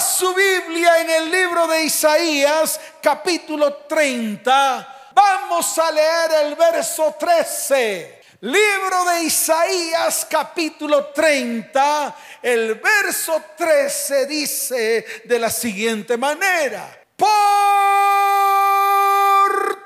Su Biblia en el libro de Isaías, capítulo 30. Vamos a leer el verso 13. Libro de Isaías, capítulo 30. El verso 13 dice de la siguiente manera. Por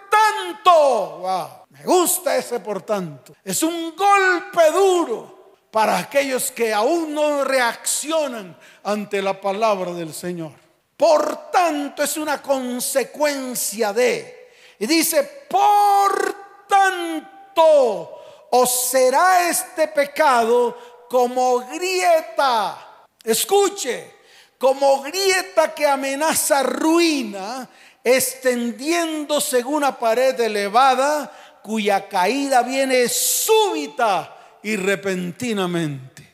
tanto, me gusta ese por tanto. Es un golpe duro para aquellos que aún no reaccionan ante la palabra del Señor. Por tanto, es una consecuencia de. Y dice, por tanto, os será este pecado como grieta. Escuche, como grieta que amenaza ruina, extendiéndose una pared elevada cuya caída viene súbita y repentinamente.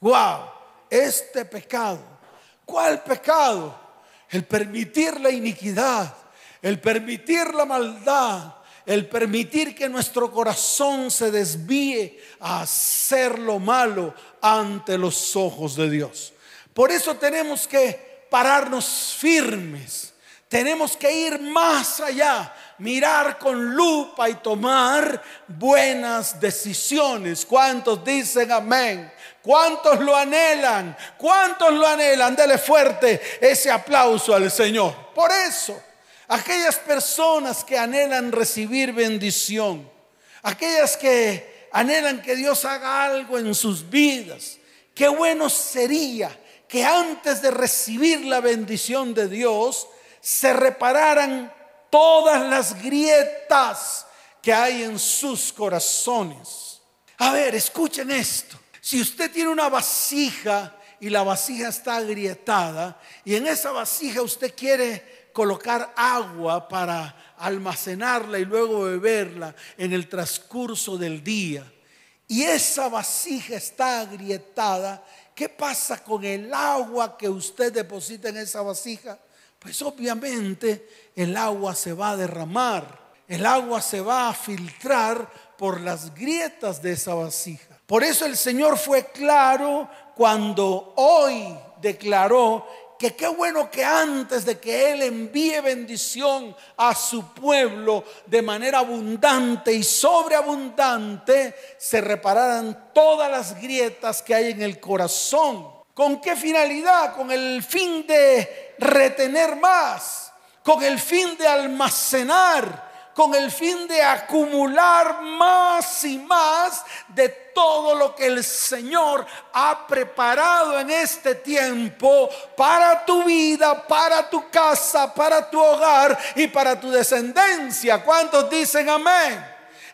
¡Wow! Este pecado. ¿Cuál pecado? El permitir la iniquidad, el permitir la maldad, el permitir que nuestro corazón se desvíe a hacer lo malo ante los ojos de Dios. Por eso tenemos que pararnos firmes. Tenemos que ir más allá mirar con lupa y tomar buenas decisiones. ¿Cuántos dicen amén? ¿Cuántos lo anhelan? ¿Cuántos lo anhelan? Dele fuerte ese aplauso al Señor. Por eso, aquellas personas que anhelan recibir bendición, aquellas que anhelan que Dios haga algo en sus vidas, qué bueno sería que antes de recibir la bendición de Dios, se repararan todas las grietas que hay en sus corazones. A ver, escuchen esto. Si usted tiene una vasija y la vasija está agrietada y en esa vasija usted quiere colocar agua para almacenarla y luego beberla en el transcurso del día y esa vasija está agrietada, ¿qué pasa con el agua que usted deposita en esa vasija? Pues obviamente el agua se va a derramar, el agua se va a filtrar por las grietas de esa vasija. Por eso el Señor fue claro cuando hoy declaró que qué bueno que antes de que Él envíe bendición a su pueblo de manera abundante y sobreabundante, se repararan todas las grietas que hay en el corazón ¿Con qué finalidad? Con el fin de retener más, con el fin de almacenar, con el fin de acumular más y más de todo lo que el Señor ha preparado en este tiempo para tu vida, para tu casa, para tu hogar y para tu descendencia. ¿Cuántos dicen amén?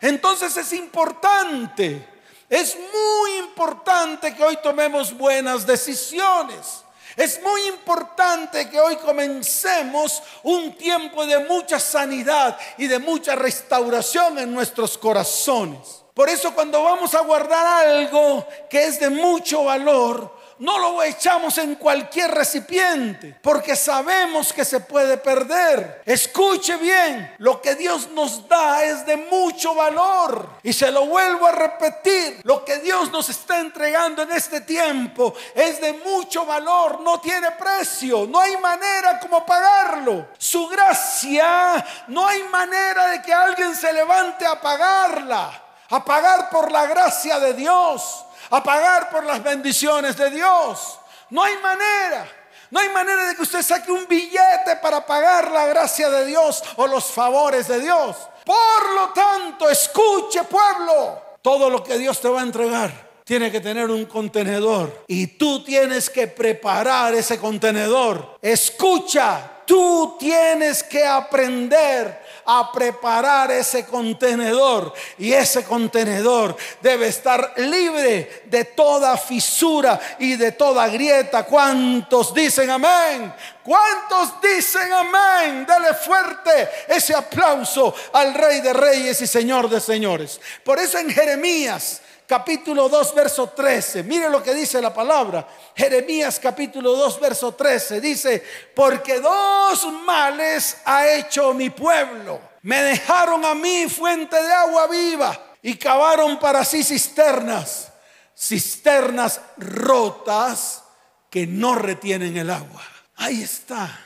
Entonces es importante es muy importante que hoy tomemos buenas decisiones. Es muy importante que hoy comencemos un tiempo de mucha sanidad y de mucha restauración en nuestros corazones. Por eso cuando vamos a guardar algo que es de mucho valor, no lo echamos en cualquier recipiente, porque sabemos que se puede perder. Escuche bien, lo que Dios nos da es de mucho valor. Y se lo vuelvo a repetir, lo que Dios nos está entregando en este tiempo es de mucho valor, no tiene precio, no hay manera como pagarlo. Su gracia, no hay manera de que alguien se levante a pagarla, a pagar por la gracia de Dios a pagar por las bendiciones de Dios. No hay manera. No hay manera de que usted saque un billete para pagar la gracia de Dios o los favores de Dios. Por lo tanto, escuche pueblo, todo lo que Dios te va a entregar tiene que tener un contenedor y tú tienes que preparar ese contenedor. Escucha, tú tienes que aprender a preparar ese contenedor y ese contenedor debe estar libre de toda fisura y de toda grieta. ¿Cuántos dicen amén? ¿Cuántos dicen amén? Dale fuerte ese aplauso al Rey de Reyes y Señor de Señores. Por eso en Jeremías capítulo 2, verso 13. Mire lo que dice la palabra. Jeremías capítulo 2, verso 13. Dice, porque dos males ha hecho mi pueblo. Me dejaron a mí fuente de agua viva y cavaron para sí cisternas, cisternas rotas que no retienen el agua. Ahí está.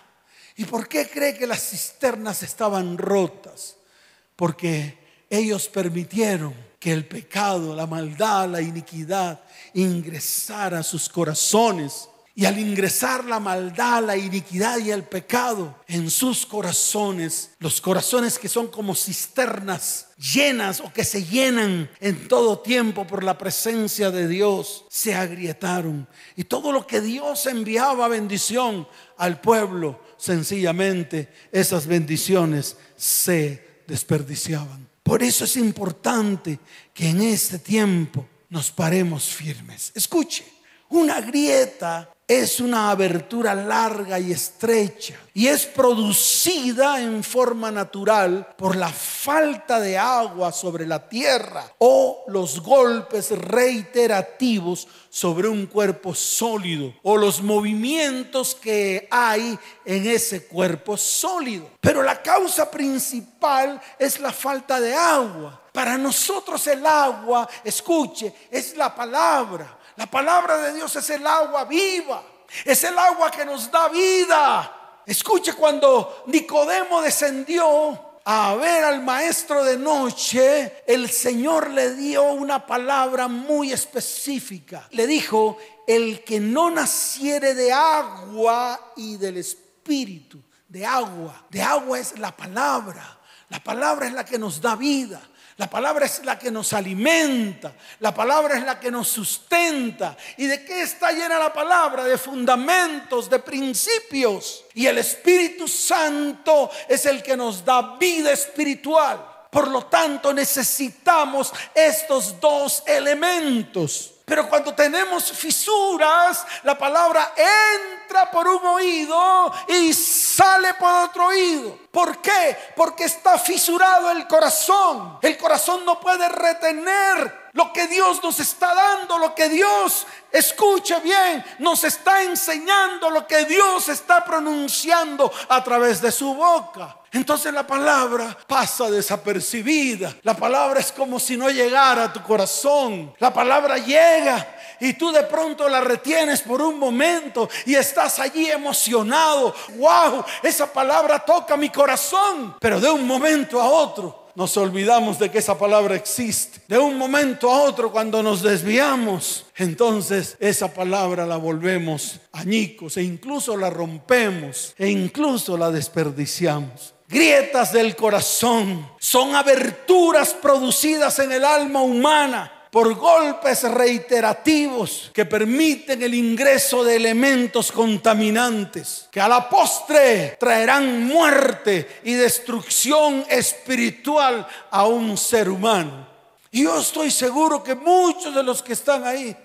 ¿Y por qué cree que las cisternas estaban rotas? Porque ellos permitieron que el pecado, la maldad, la iniquidad ingresara a sus corazones y al ingresar la maldad, la iniquidad y el pecado en sus corazones, los corazones que son como cisternas llenas o que se llenan en todo tiempo por la presencia de Dios, se agrietaron. Y todo lo que Dios enviaba bendición al pueblo, sencillamente esas bendiciones se desperdiciaban. Por eso es importante que en este tiempo nos paremos firmes. Escuche, una grieta es una abertura larga y estrecha y es producida en forma natural por la falta de agua sobre la tierra o los golpes reiterativos sobre un cuerpo sólido o los movimientos que hay en ese cuerpo sólido. Pero la causa principal es la falta de agua. Para nosotros el agua, escuche, es la palabra. La palabra de Dios es el agua viva, es el agua que nos da vida. Escuche cuando Nicodemo descendió a ver al maestro de noche, el Señor le dio una palabra muy específica. Le dijo, el que no naciere de agua y del espíritu, de agua, de agua es la palabra. La palabra es la que nos da vida. La palabra es la que nos alimenta, la palabra es la que nos sustenta. ¿Y de qué está llena la palabra? De fundamentos, de principios. Y el Espíritu Santo es el que nos da vida espiritual. Por lo tanto, necesitamos estos dos elementos. Pero cuando tenemos fisuras, la palabra entra por un oído y por otro oído. ¿Por qué? Porque está fisurado el corazón. El corazón no puede retener lo que Dios nos está dando, lo que Dios, escuche bien, nos está enseñando, lo que Dios está pronunciando a través de su boca. Entonces la palabra pasa desapercibida. La palabra es como si no llegara a tu corazón. La palabra llega y tú de pronto la retienes por un momento y estás allí emocionado. Wow, esa palabra toca mi corazón. Pero de un momento a otro nos olvidamos de que esa palabra existe. De un momento a otro, cuando nos desviamos, entonces esa palabra la volvemos añicos e incluso la rompemos e incluso la desperdiciamos grietas del corazón, son aberturas producidas en el alma humana por golpes reiterativos que permiten el ingreso de elementos contaminantes que a la postre traerán muerte y destrucción espiritual a un ser humano. Y yo estoy seguro que muchos de los que están ahí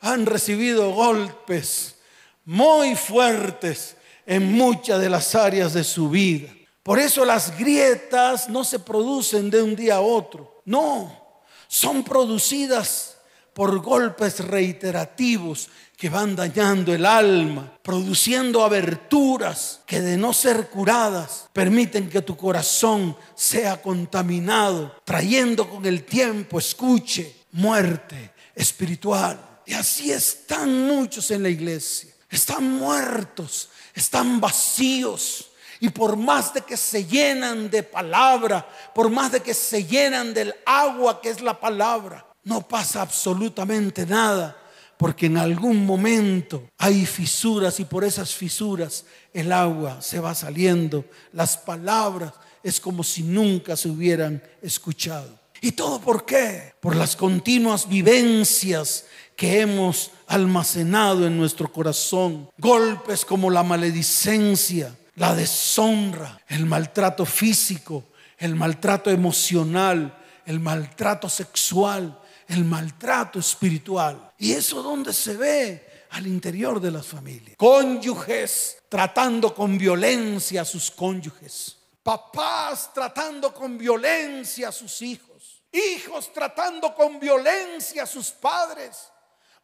han recibido golpes muy fuertes en muchas de las áreas de su vida. Por eso las grietas no se producen de un día a otro. No, son producidas por golpes reiterativos que van dañando el alma, produciendo aberturas que de no ser curadas permiten que tu corazón sea contaminado, trayendo con el tiempo, escuche, muerte espiritual. Y así están muchos en la iglesia. Están muertos, están vacíos, y por más de que se llenan de palabra, por más de que se llenan del agua que es la palabra, no pasa absolutamente nada. Porque en algún momento hay fisuras y por esas fisuras el agua se va saliendo. Las palabras es como si nunca se hubieran escuchado. ¿Y todo por qué? Por las continuas vivencias que hemos almacenado en nuestro corazón. Golpes como la maledicencia, la deshonra, el maltrato físico, el maltrato emocional, el maltrato sexual, el maltrato espiritual. ¿Y eso dónde se ve? Al interior de las familias. Cónyuges tratando con violencia a sus cónyuges. Papás tratando con violencia a sus hijos. Hijos tratando con violencia a sus padres.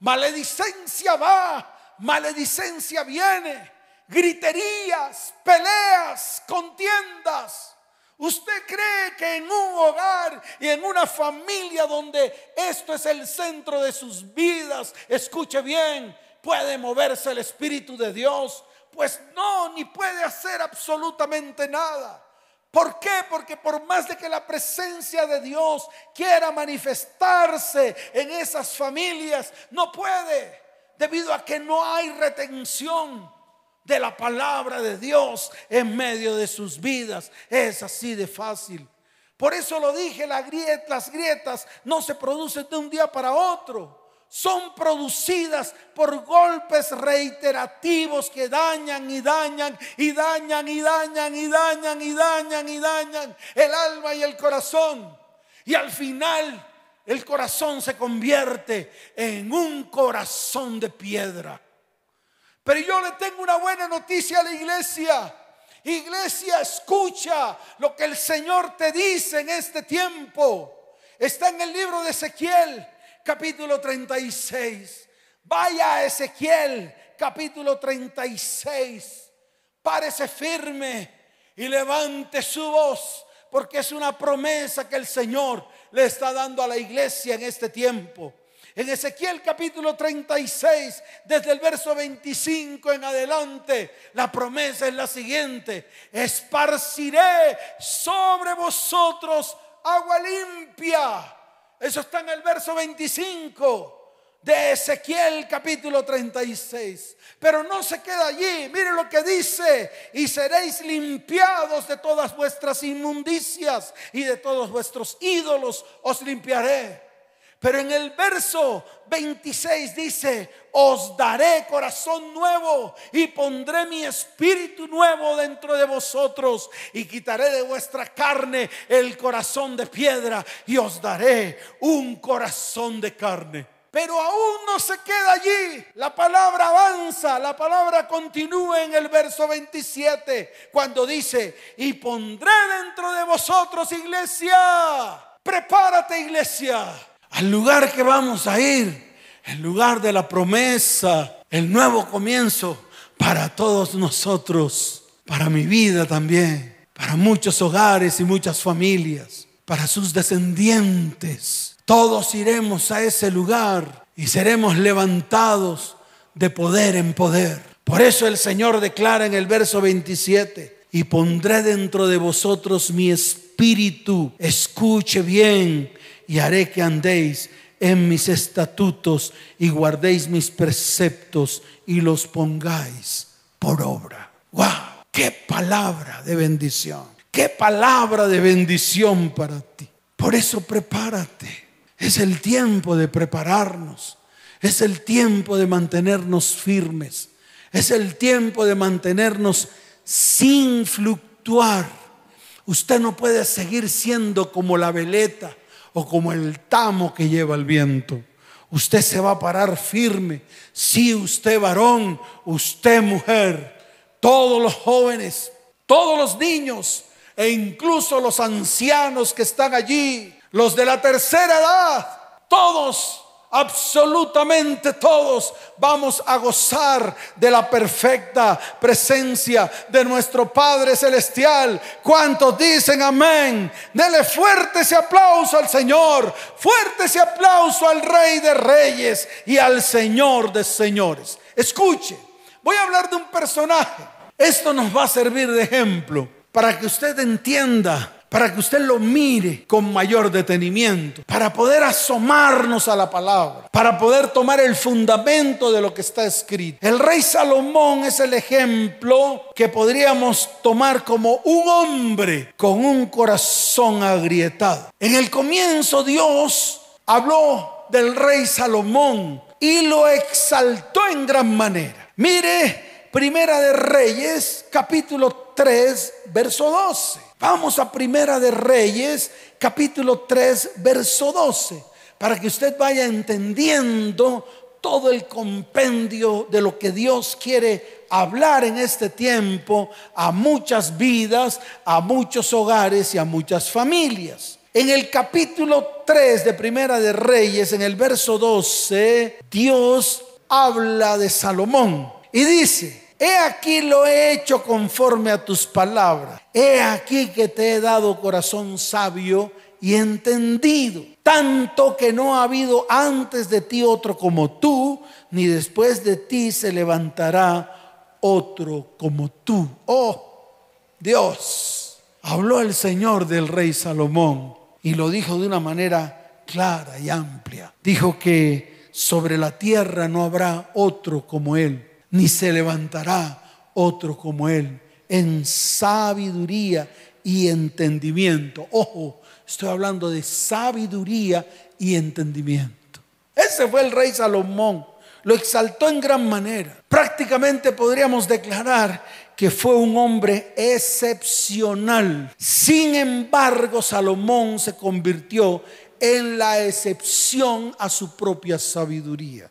Maledicencia va, maledicencia viene griterías, peleas, contiendas. ¿Usted cree que en un hogar y en una familia donde esto es el centro de sus vidas, escuche bien, puede moverse el Espíritu de Dios? Pues no, ni puede hacer absolutamente nada. ¿Por qué? Porque por más de que la presencia de Dios quiera manifestarse en esas familias, no puede, debido a que no hay retención de la palabra de Dios en medio de sus vidas. Es así de fácil. Por eso lo dije, las grietas no se producen de un día para otro. Son producidas por golpes reiterativos que dañan y dañan y dañan y dañan y dañan y dañan y dañan el alma y el corazón. Y al final el corazón se convierte en un corazón de piedra. Pero yo le tengo una buena noticia a la iglesia. Iglesia, escucha lo que el Señor te dice en este tiempo. Está en el libro de Ezequiel, capítulo 36. Vaya a Ezequiel, capítulo 36. Párese firme y levante su voz, porque es una promesa que el Señor le está dando a la iglesia en este tiempo. En Ezequiel capítulo 36, desde el verso 25 en adelante, la promesa es la siguiente. Esparciré sobre vosotros agua limpia. Eso está en el verso 25 de Ezequiel capítulo 36. Pero no se queda allí. Mire lo que dice. Y seréis limpiados de todas vuestras inmundicias y de todos vuestros ídolos os limpiaré. Pero en el verso 26 dice, os daré corazón nuevo y pondré mi espíritu nuevo dentro de vosotros y quitaré de vuestra carne el corazón de piedra y os daré un corazón de carne. Pero aún no se queda allí. La palabra avanza, la palabra continúa en el verso 27 cuando dice, y pondré dentro de vosotros iglesia. Prepárate iglesia al lugar que vamos a ir, el lugar de la promesa, el nuevo comienzo para todos nosotros, para mi vida también, para muchos hogares y muchas familias, para sus descendientes. Todos iremos a ese lugar y seremos levantados de poder en poder. Por eso el Señor declara en el verso 27, y pondré dentro de vosotros mi espíritu. Escuche bien y haré que andéis en mis estatutos y guardéis mis preceptos y los pongáis por obra. ¡Wow! ¡Qué palabra de bendición! ¡Qué palabra de bendición para ti! Por eso prepárate. Es el tiempo de prepararnos. Es el tiempo de mantenernos firmes. Es el tiempo de mantenernos sin fluctuar. Usted no puede seguir siendo como la veleta o como el tamo que lleva el viento. Usted se va a parar firme. Si usted varón, usted mujer, todos los jóvenes, todos los niños e incluso los ancianos que están allí, los de la tercera edad, todos absolutamente todos vamos a gozar de la perfecta presencia de nuestro Padre Celestial. ¿Cuántos dicen amén? Dele fuerte ese aplauso al Señor, fuerte ese aplauso al Rey de Reyes y al Señor de Señores. Escuche, voy a hablar de un personaje. Esto nos va a servir de ejemplo para que usted entienda para que usted lo mire con mayor detenimiento, para poder asomarnos a la palabra, para poder tomar el fundamento de lo que está escrito. El rey Salomón es el ejemplo que podríamos tomar como un hombre con un corazón agrietado. En el comienzo Dios habló del rey Salomón y lo exaltó en gran manera. Mire, Primera de Reyes, capítulo 3, verso 12. Vamos a Primera de Reyes, capítulo 3, verso 12, para que usted vaya entendiendo todo el compendio de lo que Dios quiere hablar en este tiempo a muchas vidas, a muchos hogares y a muchas familias. En el capítulo 3 de Primera de Reyes, en el verso 12, Dios habla de Salomón y dice, He aquí lo he hecho conforme a tus palabras. He aquí que te he dado corazón sabio y entendido, tanto que no ha habido antes de ti otro como tú, ni después de ti se levantará otro como tú. Oh, Dios, habló el Señor del rey Salomón y lo dijo de una manera clara y amplia. Dijo que sobre la tierra no habrá otro como él, ni se levantará otro como él, en sabiduría y entendimiento. Ojo, estoy hablando de sabiduría y entendimiento. Ese fue el rey Salomón. Lo exaltó en gran manera. Prácticamente podríamos declarar que fue un hombre excepcional. Sin embargo, Salomón se convirtió en la excepción a su propia sabiduría.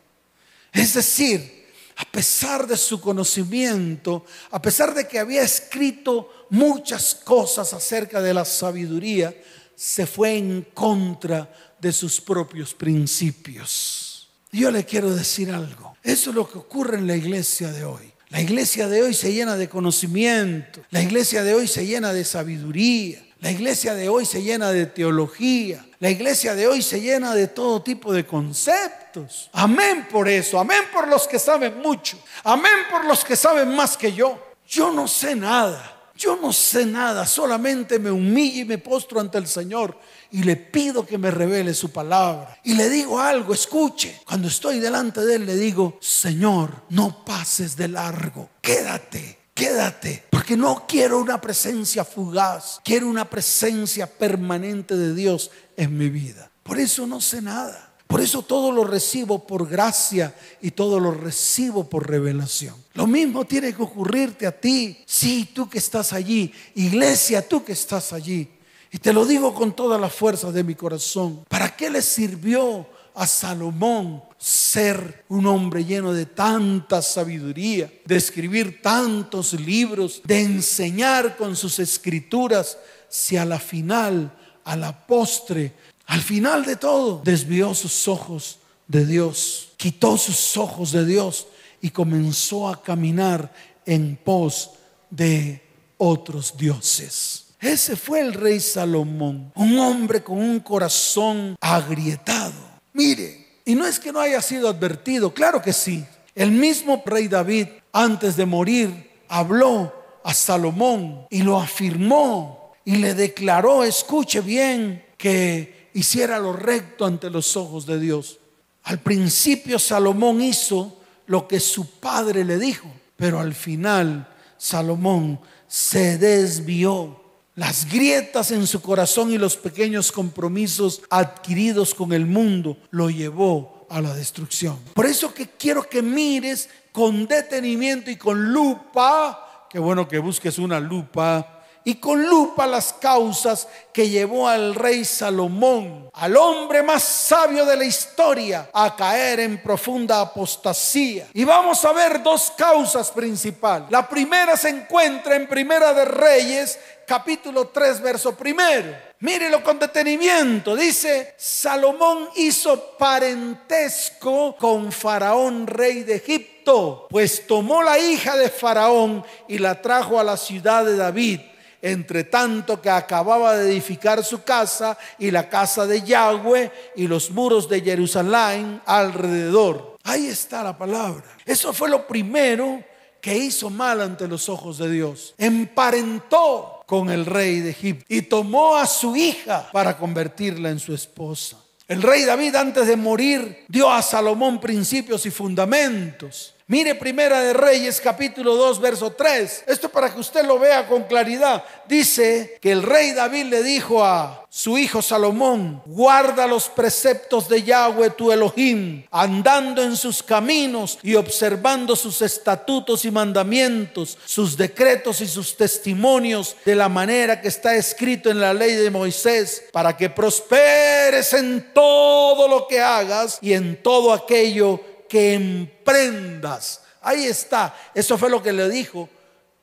Es decir, a pesar de su conocimiento, a pesar de que había escrito muchas cosas acerca de la sabiduría, se fue en contra de sus propios principios. Yo le quiero decir algo. Eso es lo que ocurre en la iglesia de hoy. La iglesia de hoy se llena de conocimiento. La iglesia de hoy se llena de sabiduría. La iglesia de hoy se llena de teología. La iglesia de hoy se llena de todo tipo de conceptos. Amén por eso. Amén por los que saben mucho. Amén por los que saben más que yo. Yo no sé nada. Yo no sé nada, solamente me humillo y me postro ante el Señor y le pido que me revele su palabra. Y le digo algo, escuche. Cuando estoy delante de Él le digo, Señor, no pases de largo, quédate. Quédate, porque no quiero una presencia fugaz, quiero una presencia permanente de Dios en mi vida. Por eso no sé nada. Por eso todo lo recibo por gracia y todo lo recibo por revelación. Lo mismo tiene que ocurrirte a ti. Sí, tú que estás allí. Iglesia, tú que estás allí. Y te lo digo con toda la fuerza de mi corazón. ¿Para qué le sirvió a Salomón ser un hombre lleno de tanta sabiduría, de escribir tantos libros, de enseñar con sus escrituras, si a la final, a la postre, al final de todo, desvió sus ojos de Dios, quitó sus ojos de Dios y comenzó a caminar en pos de otros dioses. Ese fue el rey Salomón, un hombre con un corazón agrietado. Mire, y no es que no haya sido advertido, claro que sí. El mismo rey David, antes de morir, habló a Salomón y lo afirmó y le declaró, escuche bien, que hiciera lo recto ante los ojos de Dios. Al principio Salomón hizo lo que su padre le dijo, pero al final Salomón se desvió. Las grietas en su corazón y los pequeños compromisos adquiridos con el mundo lo llevó a la destrucción. Por eso que quiero que mires con detenimiento y con lupa, qué bueno que busques una lupa y con lupa las causas que llevó al rey Salomón, al hombre más sabio de la historia, a caer en profunda apostasía. Y vamos a ver dos causas principales. La primera se encuentra en Primera de Reyes, capítulo 3, verso primero. Mírelo con detenimiento. Dice, Salomón hizo parentesco con Faraón, rey de Egipto, pues tomó la hija de Faraón y la trajo a la ciudad de David entre tanto que acababa de edificar su casa y la casa de Yahweh y los muros de Jerusalén alrededor. Ahí está la palabra. Eso fue lo primero que hizo mal ante los ojos de Dios. Emparentó con el rey de Egipto y tomó a su hija para convertirla en su esposa. El rey David antes de morir dio a Salomón principios y fundamentos. Mire Primera de Reyes capítulo 2 verso 3. Esto para que usted lo vea con claridad. Dice que el rey David le dijo a su hijo Salomón, guarda los preceptos de Yahweh tu Elohim, andando en sus caminos y observando sus estatutos y mandamientos, sus decretos y sus testimonios de la manera que está escrito en la ley de Moisés, para que prosperes en todo lo que hagas y en todo aquello que emprendas. Ahí está. Eso fue lo que le dijo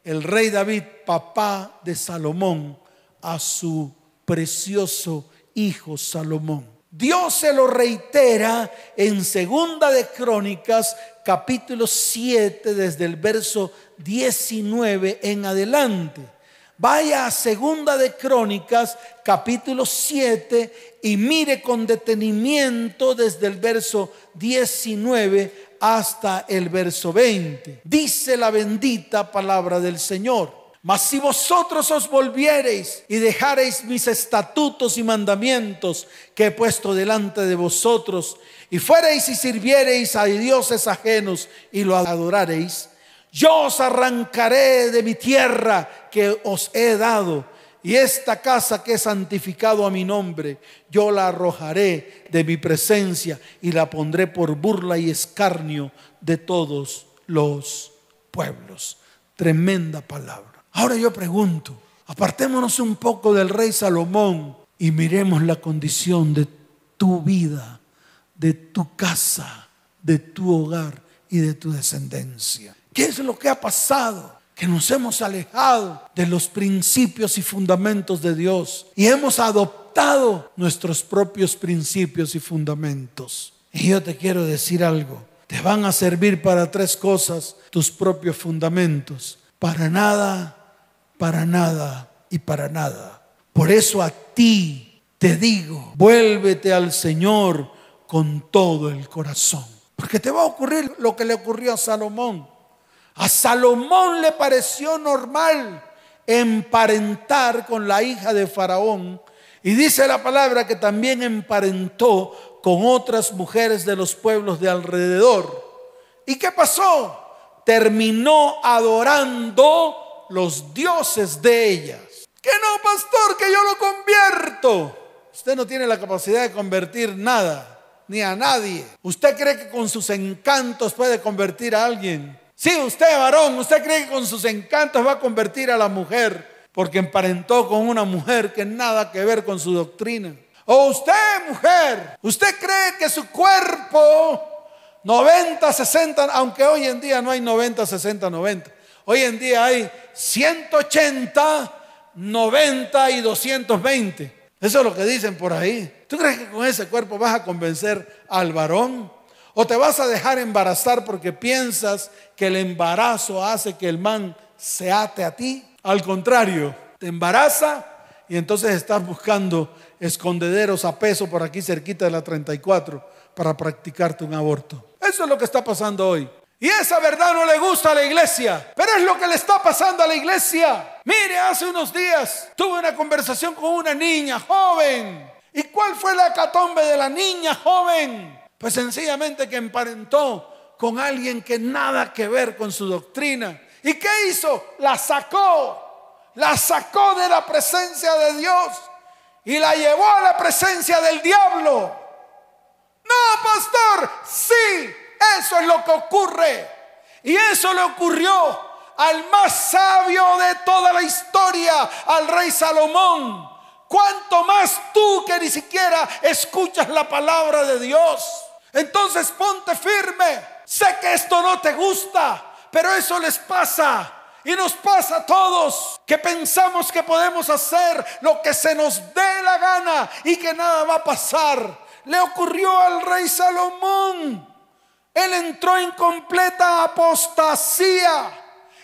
el rey David, papá de Salomón, a su precioso hijo Salomón. Dios se lo reitera en Segunda de Crónicas, capítulo 7, desde el verso 19 en adelante. Vaya a Segunda de Crónicas, capítulo 7, y mire con detenimiento desde el verso 19 hasta el verso 20. Dice la bendita palabra del Señor. Mas si vosotros os volviereis y dejareis mis estatutos y mandamientos que he puesto delante de vosotros, y fuereis y sirviereis a dioses ajenos y lo adorareis, yo os arrancaré de mi tierra que os he dado, y esta casa que he santificado a mi nombre, yo la arrojaré de mi presencia y la pondré por burla y escarnio de todos los pueblos. Tremenda palabra. Ahora yo pregunto, apartémonos un poco del rey Salomón y miremos la condición de tu vida, de tu casa, de tu hogar y de tu descendencia. ¿Qué es lo que ha pasado? Que nos hemos alejado de los principios y fundamentos de Dios y hemos adoptado nuestros propios principios y fundamentos. Y yo te quiero decir algo, te van a servir para tres cosas tus propios fundamentos. Para nada para nada y para nada. Por eso a ti te digo, vuélvete al Señor con todo el corazón. Porque te va a ocurrir lo que le ocurrió a Salomón. A Salomón le pareció normal emparentar con la hija de Faraón. Y dice la palabra que también emparentó con otras mujeres de los pueblos de alrededor. ¿Y qué pasó? Terminó adorando los dioses de ellas. Que no, pastor, que yo lo convierto. Usted no tiene la capacidad de convertir nada, ni a nadie. ¿Usted cree que con sus encantos puede convertir a alguien? Sí, usted varón, usted cree que con sus encantos va a convertir a la mujer porque emparentó con una mujer que nada que ver con su doctrina. O usted, mujer, usted cree que su cuerpo 90, 60, aunque hoy en día no hay 90, 60, 90. Hoy en día hay 180, 90 y 220. Eso es lo que dicen por ahí. ¿Tú crees que con ese cuerpo vas a convencer al varón? ¿O te vas a dejar embarazar porque piensas que el embarazo hace que el man se ate a ti? Al contrario, te embaraza y entonces estás buscando escondederos a peso por aquí cerquita de la 34 para practicarte un aborto. Eso es lo que está pasando hoy. Y esa verdad no le gusta a la iglesia, pero es lo que le está pasando a la iglesia. Mire, hace unos días tuve una conversación con una niña joven. ¿Y cuál fue la catombe de la niña joven? Pues sencillamente que emparentó con alguien que nada que ver con su doctrina. ¿Y qué hizo? La sacó, la sacó de la presencia de Dios y la llevó a la presencia del diablo. No, pastor, sí, eso es lo que ocurre. Y eso le ocurrió al más sabio de toda la historia, al rey Salomón. Cuanto más tú que ni siquiera escuchas la palabra de Dios. Entonces ponte firme. Sé que esto no te gusta, pero eso les pasa. Y nos pasa a todos que pensamos que podemos hacer lo que se nos dé la gana y que nada va a pasar. Le ocurrió al rey Salomón. Él entró en completa apostasía.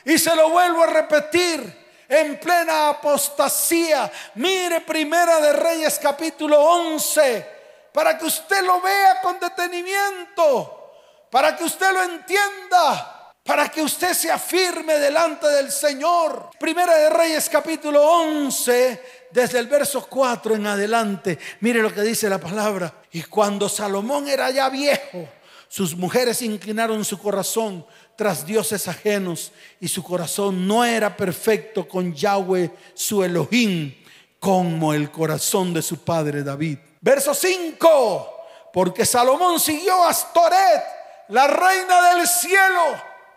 Y se lo vuelvo a repetir, en plena apostasía. Mire Primera de Reyes capítulo 11, para que usted lo vea con detenimiento, para que usted lo entienda, para que usted se afirme delante del Señor. Primera de Reyes capítulo 11, desde el verso 4 en adelante. Mire lo que dice la palabra. Y cuando Salomón era ya viejo, sus mujeres inclinaron su corazón tras dioses ajenos y su corazón no era perfecto con Yahweh su Elohim como el corazón de su padre David. Verso 5. Porque Salomón siguió a Astoret, la reina del cielo,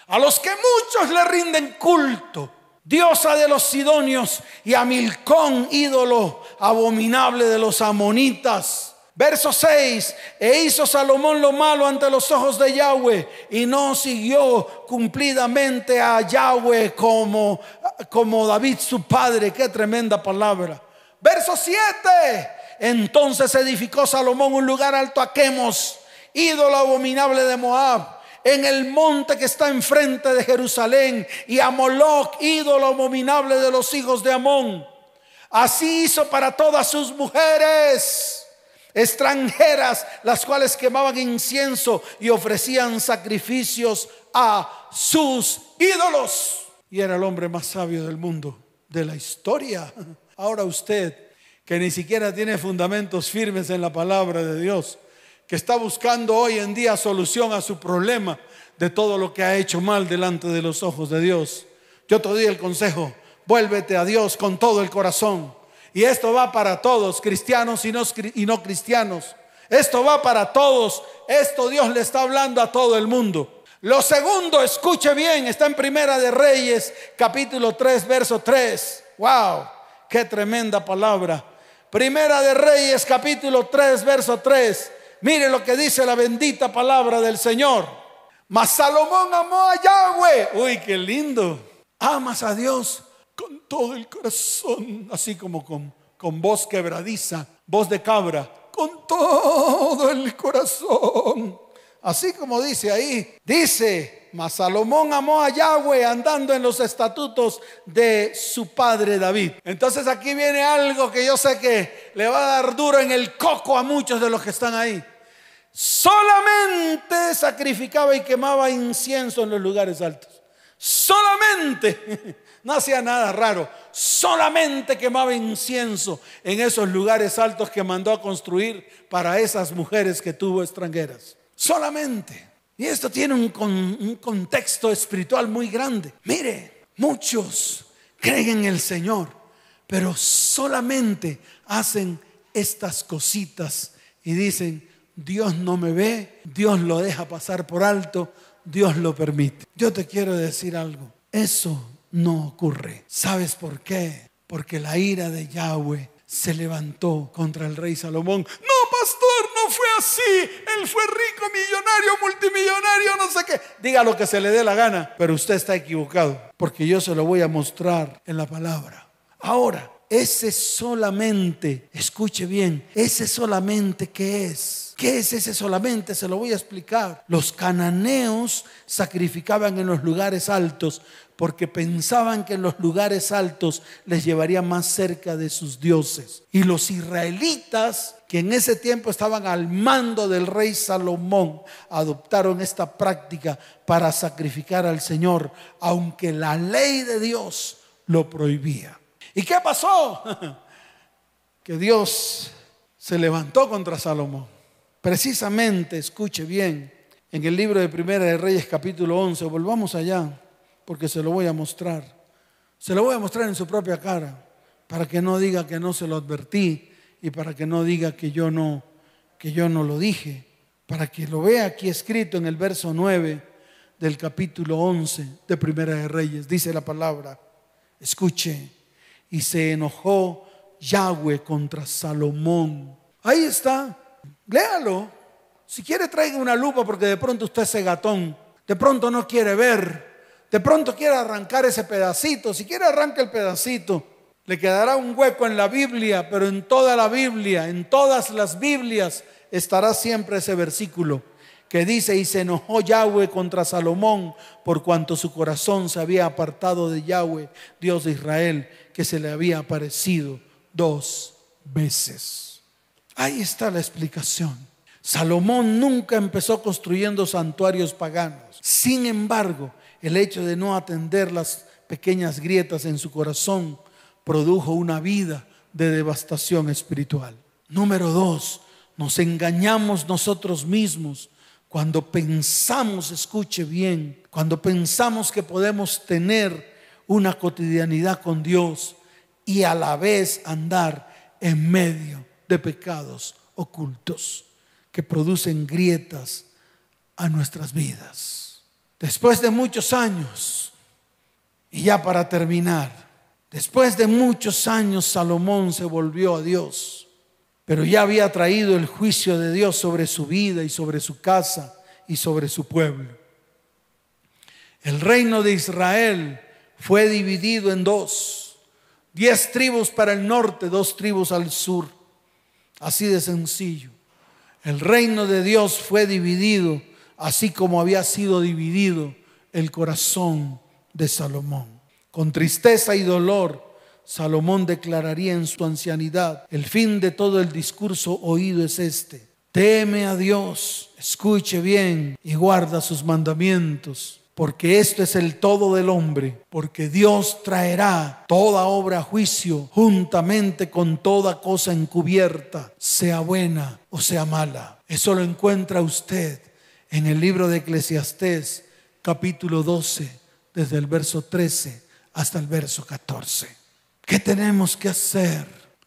a los que muchos le rinden culto, diosa de los sidonios, y a Milcón, ídolo abominable de los amonitas Verso 6, e hizo Salomón lo malo ante los ojos de Yahweh y no siguió cumplidamente a Yahweh como, como David su padre. Qué tremenda palabra. Verso 7, entonces edificó Salomón un lugar alto a Quemos, ídolo abominable de Moab en el monte que está enfrente de Jerusalén, y a Moloch, ídolo abominable de los hijos de Amón. Así hizo para todas sus mujeres extranjeras, las cuales quemaban incienso y ofrecían sacrificios a sus ídolos. Y era el hombre más sabio del mundo, de la historia. Ahora usted, que ni siquiera tiene fundamentos firmes en la palabra de Dios, que está buscando hoy en día solución a su problema de todo lo que ha hecho mal delante de los ojos de Dios. Yo te doy el consejo, vuélvete a Dios con todo el corazón. Y esto va para todos, cristianos y no, cristianos. Esto va para todos. Esto Dios le está hablando a todo el mundo. Lo segundo, escuche bien, está en Primera de Reyes, capítulo 3, verso 3. Wow, qué tremenda palabra. Primera de Reyes, capítulo 3, verso 3. Mire lo que dice la bendita palabra del Señor. Mas Salomón amó a Yahweh. Uy, qué lindo. Amas a Dios con todo el corazón, así como con, con voz quebradiza, voz de cabra, con todo el corazón. Así como dice ahí, dice, mas Salomón amó a Yahweh andando en los estatutos de su padre David. Entonces aquí viene algo que yo sé que le va a dar duro en el coco a muchos de los que están ahí. Solamente sacrificaba y quemaba incienso en los lugares altos. Solamente. No hacía nada raro. Solamente quemaba incienso en esos lugares altos que mandó a construir para esas mujeres que tuvo extranjeras. Solamente. Y esto tiene un, contexto espiritual muy grande. Mire, muchos creen en el Señor, pero solamente hacen estas cositas y dicen, Dios no me ve, Dios lo deja pasar por alto, Dios lo permite. Yo te quiero decir algo, eso no ocurre. ¿Sabes por qué? Porque la ira de Yahweh se levantó contra el rey Salomón. No, pastor, fue así. Él fue rico, millonario, multimillonario, no sé qué. Diga lo que se le dé la gana, pero usted está equivocado, porque yo se lo voy a mostrar en la palabra. Ahora, ese solamente, escuche bien, ese solamente qué es. ¿Qué es ese solamente? Se lo voy a explicar. Los cananeos sacrificaban en los lugares altos porque pensaban que en los lugares altos les llevaría más cerca de sus dioses. Y los israelitas, que en ese tiempo estaban al mando del rey Salomón, adoptaron esta práctica para sacrificar al Señor, aunque la ley de Dios lo prohibía. ¿Y qué pasó? que Dios se levantó contra Salomón. Precisamente, escuche bien, en el libro de Primera de Reyes capítulo 11, volvamos allá porque se lo voy a mostrar. Se lo voy a mostrar en su propia cara, para que no diga que no se lo advertí y para que no diga que yo no que yo no lo dije, para que lo vea aquí escrito en el verso 9 del capítulo 11 de Primera de Reyes. Dice la palabra, escuche, y se enojó Yahweh contra Salomón. Ahí está, léalo. Si quiere traiga una lupa porque de pronto usted es gatón, de pronto no quiere ver de pronto quiere arrancar ese pedacito, si quiere arranca el pedacito, le quedará un hueco en la Biblia, pero en toda la Biblia, en todas las Biblias, estará siempre ese versículo que dice, y se enojó Yahweh contra Salomón por cuanto su corazón se había apartado de Yahweh, Dios de Israel, que se le había aparecido dos veces. Ahí está la explicación. Salomón nunca empezó construyendo santuarios paganos. Sin embargo, el hecho de no atender las pequeñas grietas en su corazón produjo una vida de devastación espiritual. Número dos, nos engañamos nosotros mismos cuando pensamos, escuche bien, cuando pensamos que podemos tener una cotidianidad con Dios y a la vez andar en medio de pecados ocultos que producen grietas a nuestras vidas. Después de muchos años, y ya para terminar, después de muchos años Salomón se volvió a Dios, pero ya había traído el juicio de Dios sobre su vida y sobre su casa y sobre su pueblo. El reino de Israel fue dividido en dos, diez tribus para el norte, dos tribus al sur, así de sencillo. El reino de Dios fue dividido así como había sido dividido el corazón de Salomón. Con tristeza y dolor, Salomón declararía en su ancianidad, el fin de todo el discurso oído es este. Teme a Dios, escuche bien y guarda sus mandamientos porque esto es el todo del hombre, porque Dios traerá toda obra a juicio juntamente con toda cosa encubierta, sea buena o sea mala. Eso lo encuentra usted en el libro de Eclesiastés, capítulo 12, desde el verso 13 hasta el verso 14. ¿Qué tenemos que hacer?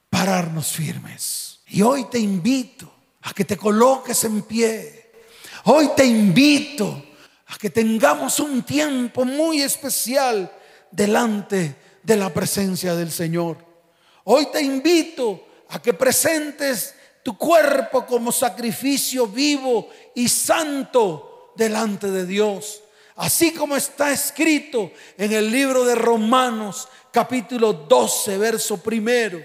Pararnos firmes. Y hoy te invito a que te coloques en pie. Hoy te invito que tengamos un tiempo muy especial delante de la presencia del Señor. Hoy te invito a que presentes tu cuerpo como sacrificio vivo y santo delante de Dios. Así como está escrito en el libro de Romanos capítulo 12, verso primero.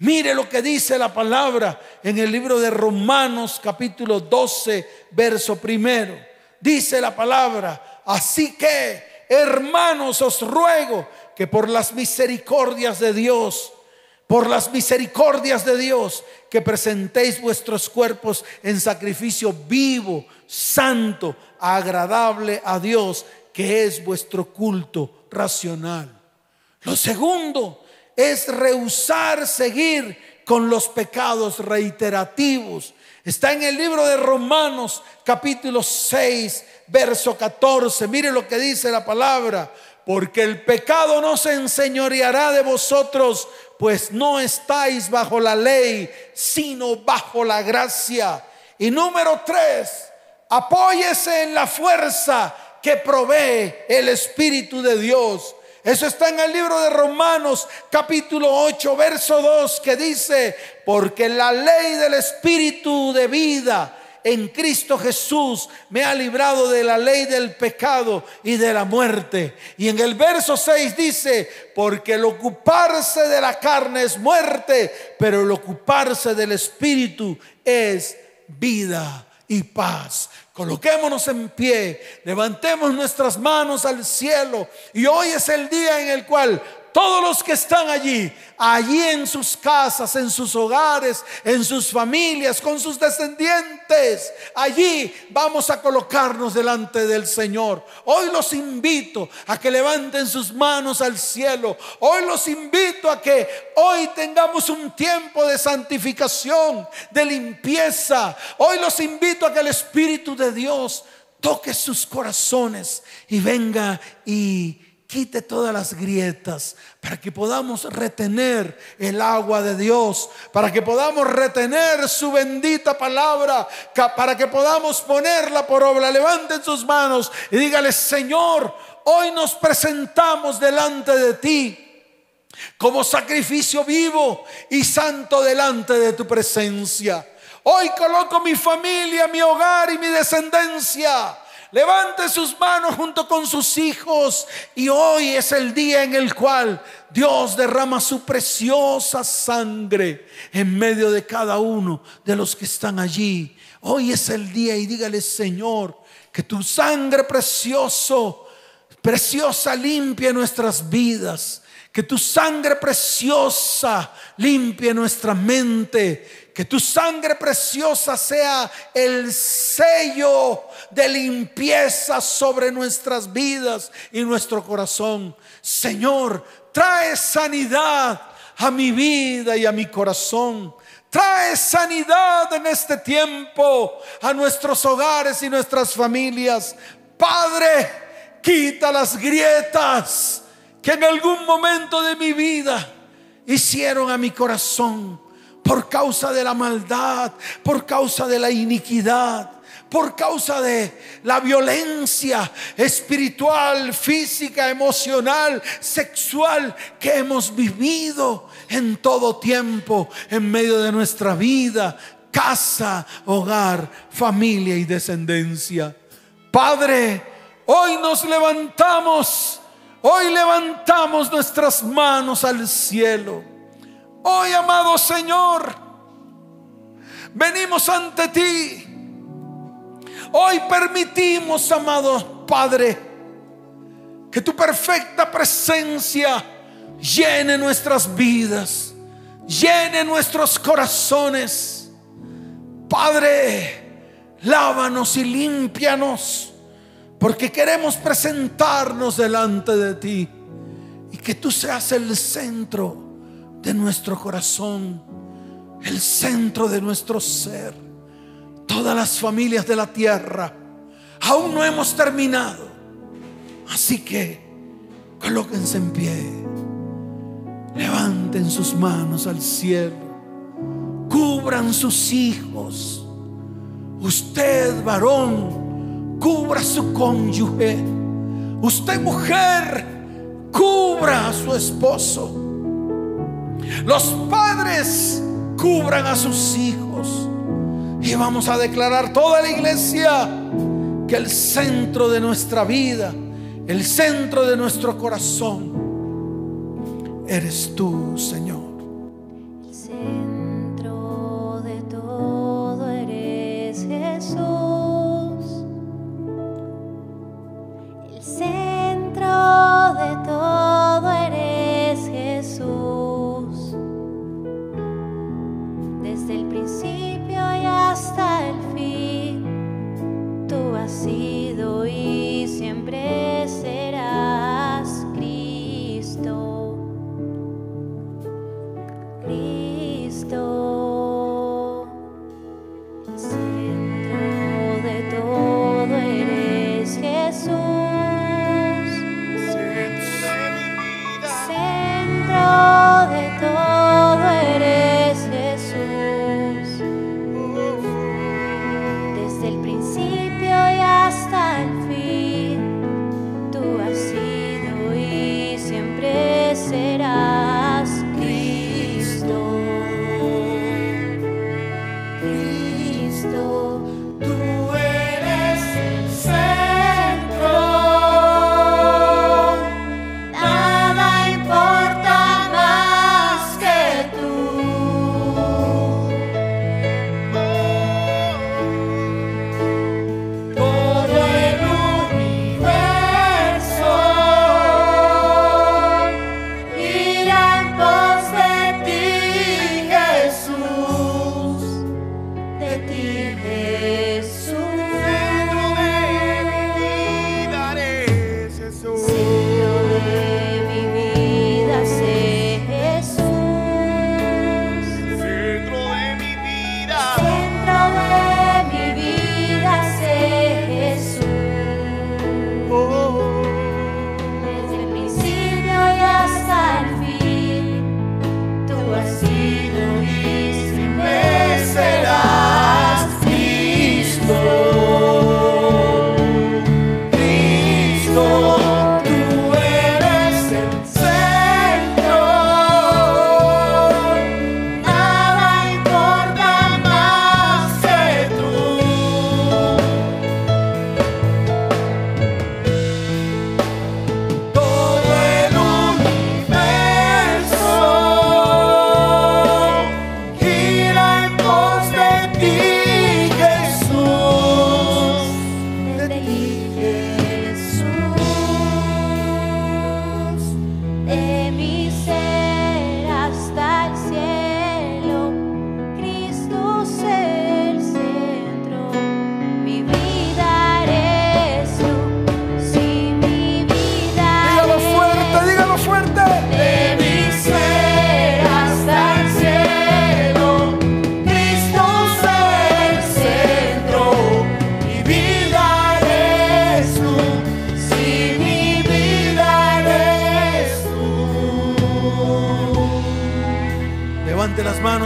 Mire lo que dice la palabra en el libro de Romanos capítulo 12, verso primero dice la palabra. Así que, hermanos, os ruego que por las misericordias de Dios, por las misericordias de Dios, que presentéis vuestros cuerpos en sacrificio vivo, santo, agradable a Dios, que es vuestro culto racional. Lo segundo es rehusar seguir con los pecados reiterativos Está en el libro de Romanos capítulo 6, verso 14. Mire lo que dice la palabra. Porque el pecado no se enseñoreará de vosotros, pues no estáis bajo la ley, sino bajo la gracia. Y número tres, apóyese en la fuerza que provee el Espíritu de Dios. Eso está en el libro de Romanos capítulo 8, verso 2, que dice, porque la ley del Espíritu de vida en Cristo Jesús me ha librado de la ley del pecado y de la muerte. Y en el verso 6 dice, porque el ocuparse de la carne es muerte, pero el ocuparse del Espíritu es vida y paz. Coloquémonos en pie, levantemos nuestras manos al cielo y hoy es el día en el cual todos los que están allí, allí en sus casas, en sus hogares, en sus familias, con sus descendientes, allí vamos a colocarnos delante del Señor. Hoy los invito a que levanten sus manos al cielo. Hoy los invito a que hoy tengamos un tiempo de santificación, de limpieza. Hoy los invito a que el Espíritu de Dios toque sus corazones y venga y quite todas las grietas, para que podamos retener el agua de Dios, para que podamos retener su bendita palabra, para que podamos ponerla por obra. Levanten sus manos y dígale, Señor, hoy nos presentamos delante de ti como sacrificio vivo y santo delante de tu presencia. Hoy coloco mi familia, mi hogar y mi descendencia Levante sus manos junto con sus hijos. Y hoy es el día en el cual Dios derrama su preciosa sangre en medio de cada uno de los que están allí. Hoy es el día y dígale, Señor, que tu sangre precioso, preciosa limpie nuestras vidas. Que tu sangre preciosa limpie nuestra mente que tu sangre preciosa sea el sello de limpieza sobre nuestras vidas y nuestro corazón. Señor, trae sanidad a mi vida y a mi corazón. Trae sanidad en este tiempo a nuestros hogares y nuestras familias. Padre, quita las grietas que en algún momento de mi vida hicieron a mi corazón por causa de la maldad, por causa de la iniquidad, por causa de la violencia espiritual, física, emocional, sexual que hemos vivido en todo tiempo en medio de nuestra vida, casa, hogar, familia y descendencia. Padre, hoy nos levantamos, hoy levantamos nuestras manos al cielo Hoy, amado Señor, venimos ante ti. Hoy permitimos, amado Padre, que tu perfecta presencia llene nuestras vidas, llene nuestros corazones. Padre, lávanos y límpianos, porque queremos presentarnos delante de ti y que tú seas el centro de nuestro corazón, el centro de nuestro ser. Todas las familias de la tierra, aún no hemos terminado. Así que colóquense en pie. Levanten sus manos al cielo. Cubran sus hijos. Usted, varón, cubra su cónyuge. Usted, mujer, cubra a su esposo. Los padres cubran a sus hijos. Y vamos a declarar toda la iglesia que el centro de nuestra vida, el centro de nuestro corazón, eres tú, Señor.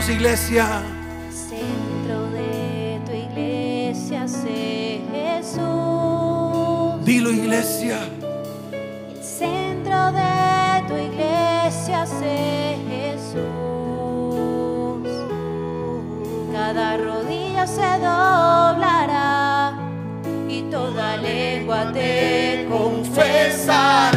Manos, iglesia. Centro de tu iglesia, sé Jesús. Dilo, iglesia. El centro de tu iglesia, sé Jesús. Cada rodilla se doblará y toda lengua te confesará.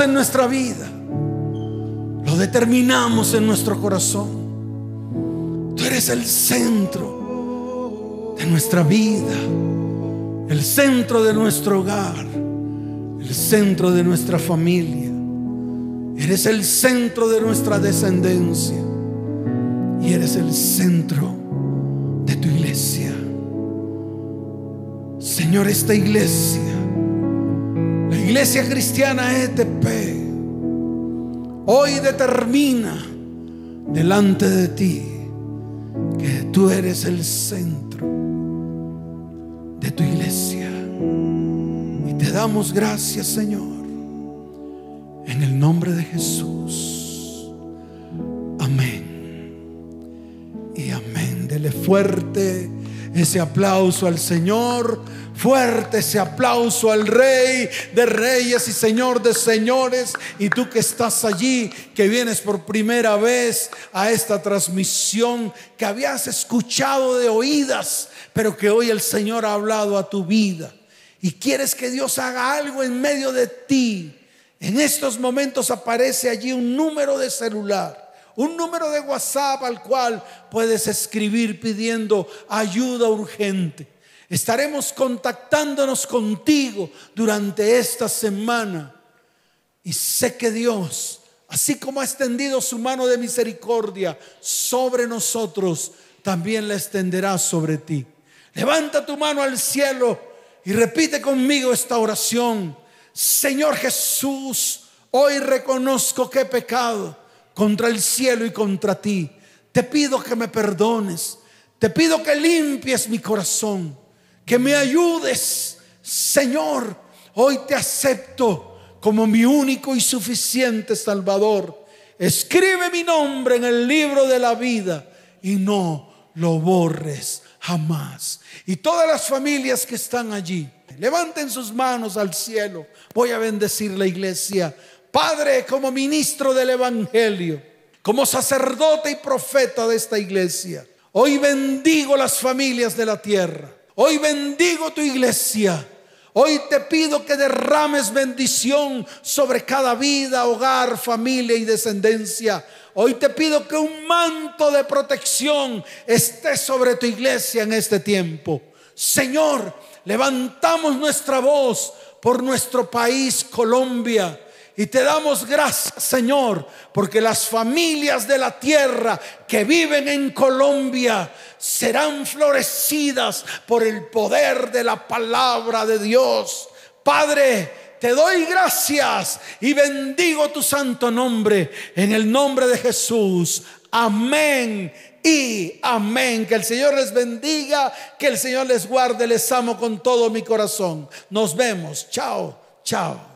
En nuestra vida. Lo determinamos en nuestro corazón. Tú eres el centro de nuestra vida. El centro de nuestro hogar. El centro de nuestra familia. Eres el centro de nuestra descendencia. Y eres el centro de tu iglesia. Señor, esta iglesia, iglesia cristiana ETP, hoy determina delante de ti que tú eres el centro de tu iglesia. Y te damos gracias, Señor, en el nombre de Jesús. Amén. Y amén. Dele fuerte ese aplauso al Señor, fuerte ese aplauso al Rey de Reyes y Señor de Señores. Y tú que estás allí, que vienes por primera vez a esta transmisión, que habías escuchado de oídas, pero que hoy el Señor ha hablado a tu vida. Y quieres que Dios haga algo en medio de ti. En estos momentos aparece allí un número de celular un número de WhatsApp al cual puedes escribir pidiendo ayuda urgente. Estaremos contactándonos contigo durante esta semana. Y sé que Dios, así como ha extendido su mano de misericordia sobre nosotros, también la extenderá sobre ti. Levanta tu mano al cielo y repite conmigo esta oración. Señor Jesús, hoy reconozco que he pecado contra el cielo y contra ti. Te pido que me perdones. Te pido que limpies mi corazón. Que me ayudes. Señor, hoy te acepto como mi único y suficiente Salvador. Escribe mi nombre en el libro de la vida y no lo borres jamás. Y todas las familias que están allí, levanten sus manos al cielo. Voy a bendecir la iglesia. Padre, como ministro del Evangelio, como sacerdote y profeta de esta iglesia, hoy bendigo las familias de la tierra. Hoy bendigo tu iglesia. Hoy te pido que derrames bendición sobre cada vida, hogar, familia y descendencia. Hoy te pido que un manto de protección esté sobre tu iglesia en este tiempo. Señor, levantamos nuestra voz por nuestro país, Colombia. Y te damos gracias, Señor, porque las familias de la tierra que viven en Colombia serán florecidas por el poder de la palabra de Dios. Padre, te doy gracias y bendigo tu santo nombre en el nombre de Jesús. Amén y amén. Que el Señor les bendiga, que el Señor les guarde. Les amo con todo mi corazón. Nos vemos. Chao, chao.